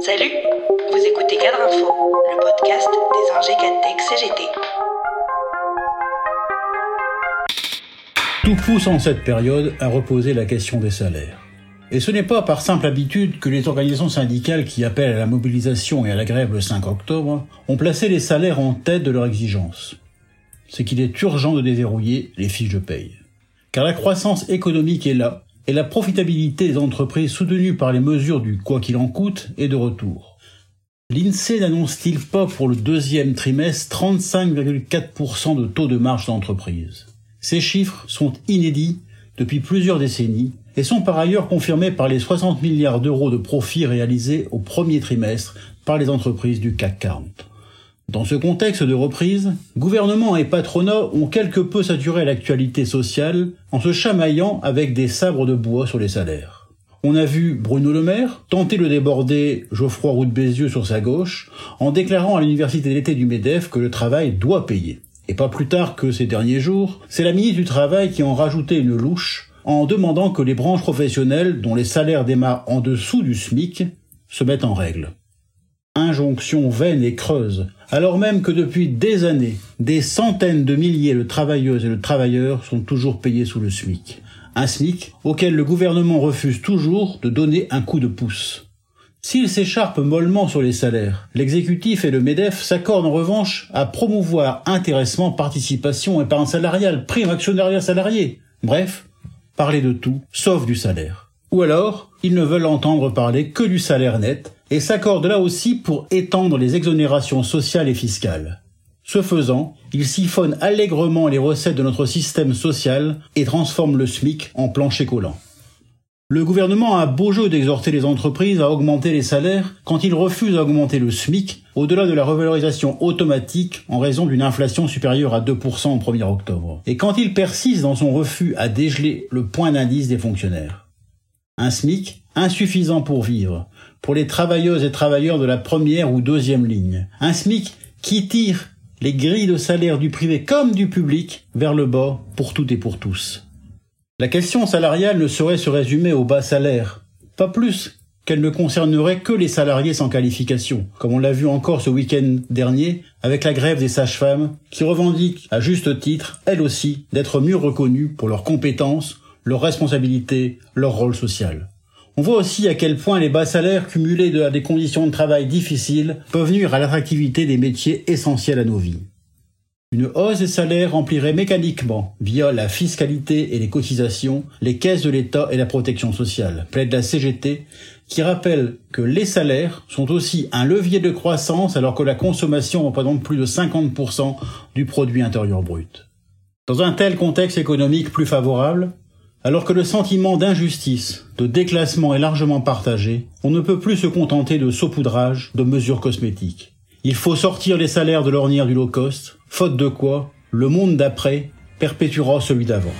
Salut, vous écoutez Cadre Info, le podcast des ingés Cadtech CGT. Tout pousse en cette période à reposer la question des salaires. Et ce n'est pas par simple habitude que les organisations syndicales qui appellent à la mobilisation et à la grève le 5 octobre ont placé les salaires en tête de leurs exigences. C'est qu'il est urgent de déverrouiller les fiches de paye. Car la croissance économique est là, et la profitabilité des entreprises soutenues par les mesures du quoi qu'il en coûte est de retour. L'INSEE n'annonce-t-il pas pour le deuxième trimestre 35,4% de taux de marge d'entreprise? Ces chiffres sont inédits depuis plusieurs décennies et sont par ailleurs confirmés par les 60 milliards d'euros de profits réalisés au premier trimestre par les entreprises du CAC 40. Dans ce contexte de reprise, gouvernement et patronat ont quelque peu saturé l'actualité sociale en se chamaillant avec des sabres de bois sur les salaires. On a vu Bruno Le Maire tenter de déborder Geoffroy Roux de Bézieux sur sa gauche en déclarant à l'université d'été du MEDEF que le travail doit payer. Et pas plus tard que ces derniers jours, c'est la ministre du Travail qui en rajoutait une louche en demandant que les branches professionnelles dont les salaires démarrent en dessous du SMIC se mettent en règle. Injonction vaine et creuse, alors même que depuis des années, des centaines de milliers de travailleuses et de travailleurs sont toujours payés sous le SMIC. Un SMIC auquel le gouvernement refuse toujours de donner un coup de pouce. S'il s'écharpe mollement sur les salaires, l'exécutif et le MEDEF s'accordent en revanche à promouvoir intéressement, participation, épargne salariale, prime actionnariat salarié. Bref, parler de tout, sauf du salaire. Ou alors, ils ne veulent entendre parler que du salaire net, et s'accordent là aussi pour étendre les exonérations sociales et fiscales. Ce faisant, ils siphonnent allègrement les recettes de notre système social et transforment le SMIC en plancher collant. Le gouvernement a beau jeu d'exhorter les entreprises à augmenter les salaires quand il refuse d'augmenter le SMIC au-delà de la revalorisation automatique en raison d'une inflation supérieure à 2% au 1er octobre. Et quand il persiste dans son refus à dégeler le point d'indice des fonctionnaires. Un SMIC insuffisant pour vivre, pour les travailleuses et travailleurs de la première ou deuxième ligne. Un SMIC qui tire les grilles de salaire du privé comme du public vers le bas pour toutes et pour tous. La question salariale ne saurait se résumer au bas salaire, pas plus qu'elle ne concernerait que les salariés sans qualification, comme on l'a vu encore ce week-end dernier avec la grève des sages-femmes, qui revendiquent à juste titre, elles aussi, d'être mieux reconnues pour leurs compétences, leurs responsabilités, leur rôle social. On voit aussi à quel point les bas salaires cumulés à des conditions de travail difficiles peuvent nuire à l'attractivité des métiers essentiels à nos vies. Une hausse des salaires remplirait mécaniquement, via la fiscalité et les cotisations, les caisses de l'État et la protection sociale, plaide la CGT, qui rappelle que les salaires sont aussi un levier de croissance alors que la consommation représente plus de 50% du produit intérieur brut. Dans un tel contexte économique plus favorable, alors que le sentiment d'injustice, de déclassement est largement partagé, on ne peut plus se contenter de saupoudrage, de mesures cosmétiques. Il faut sortir les salaires de l'ornière du low cost, faute de quoi le monde d'après perpétuera celui d'avant.